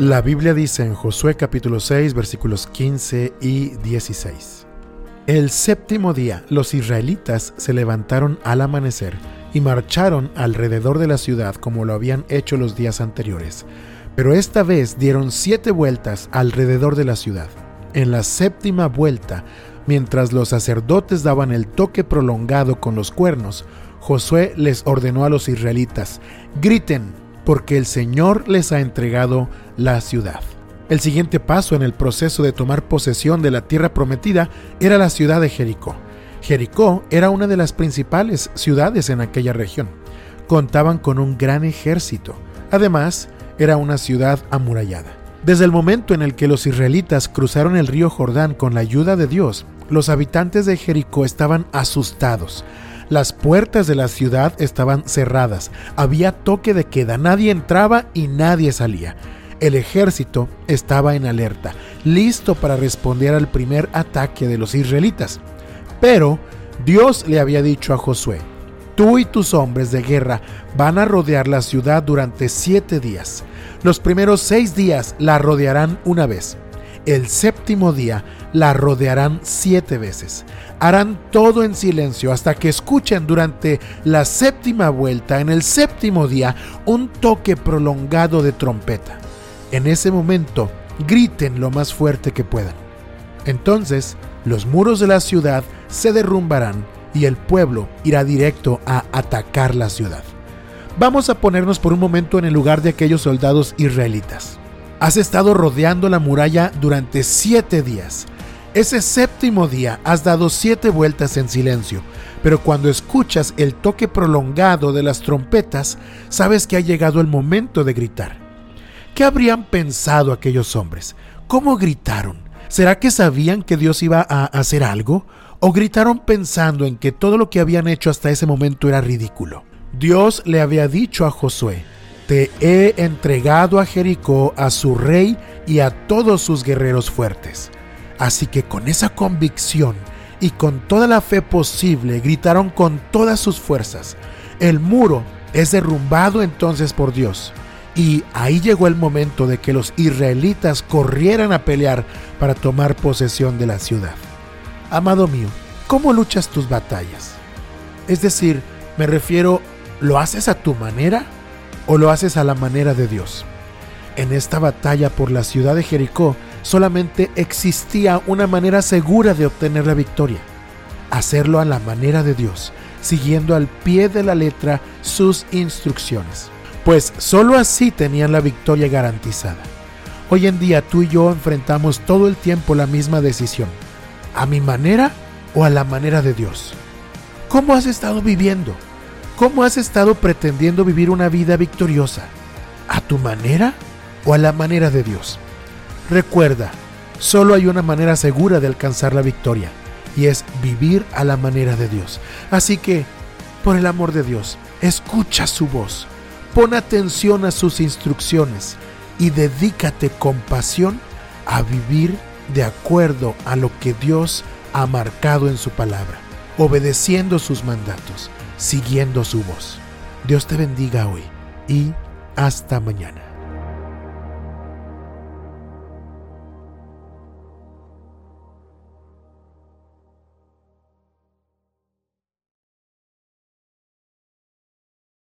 La Biblia dice en Josué capítulo 6 versículos 15 y 16. El séptimo día los israelitas se levantaron al amanecer y marcharon alrededor de la ciudad como lo habían hecho los días anteriores, pero esta vez dieron siete vueltas alrededor de la ciudad. En la séptima vuelta, mientras los sacerdotes daban el toque prolongado con los cuernos, Josué les ordenó a los israelitas, griten, porque el Señor les ha entregado la ciudad. El siguiente paso en el proceso de tomar posesión de la tierra prometida era la ciudad de Jericó. Jericó era una de las principales ciudades en aquella región. Contaban con un gran ejército. Además, era una ciudad amurallada. Desde el momento en el que los israelitas cruzaron el río Jordán con la ayuda de Dios, los habitantes de Jericó estaban asustados. Las puertas de la ciudad estaban cerradas, había toque de queda, nadie entraba y nadie salía. El ejército estaba en alerta, listo para responder al primer ataque de los israelitas. Pero Dios le había dicho a Josué, tú y tus hombres de guerra van a rodear la ciudad durante siete días. Los primeros seis días la rodearán una vez. El séptimo día la rodearán siete veces. Harán todo en silencio hasta que escuchen durante la séptima vuelta, en el séptimo día, un toque prolongado de trompeta. En ese momento, griten lo más fuerte que puedan. Entonces, los muros de la ciudad se derrumbarán y el pueblo irá directo a atacar la ciudad. Vamos a ponernos por un momento en el lugar de aquellos soldados israelitas. Has estado rodeando la muralla durante siete días. Ese séptimo día has dado siete vueltas en silencio, pero cuando escuchas el toque prolongado de las trompetas, sabes que ha llegado el momento de gritar. ¿Qué habrían pensado aquellos hombres? ¿Cómo gritaron? ¿Será que sabían que Dios iba a hacer algo? ¿O gritaron pensando en que todo lo que habían hecho hasta ese momento era ridículo? Dios le había dicho a Josué, te he entregado a Jericó, a su rey y a todos sus guerreros fuertes. Así que con esa convicción y con toda la fe posible gritaron con todas sus fuerzas. El muro es derrumbado entonces por Dios. Y ahí llegó el momento de que los israelitas corrieran a pelear para tomar posesión de la ciudad. Amado mío, ¿cómo luchas tus batallas? Es decir, me refiero, ¿lo haces a tu manera o lo haces a la manera de Dios. En esta batalla por la ciudad de Jericó solamente existía una manera segura de obtener la victoria, hacerlo a la manera de Dios, siguiendo al pie de la letra sus instrucciones, pues sólo así tenían la victoria garantizada. Hoy en día tú y yo enfrentamos todo el tiempo la misma decisión, a mi manera o a la manera de Dios. ¿Cómo has estado viviendo? ¿Cómo has estado pretendiendo vivir una vida victoriosa? ¿A tu manera o a la manera de Dios? Recuerda, solo hay una manera segura de alcanzar la victoria y es vivir a la manera de Dios. Así que, por el amor de Dios, escucha su voz, pon atención a sus instrucciones y dedícate con pasión a vivir de acuerdo a lo que Dios ha marcado en su palabra, obedeciendo sus mandatos siguiendo su voz. Dios te bendiga hoy y hasta mañana.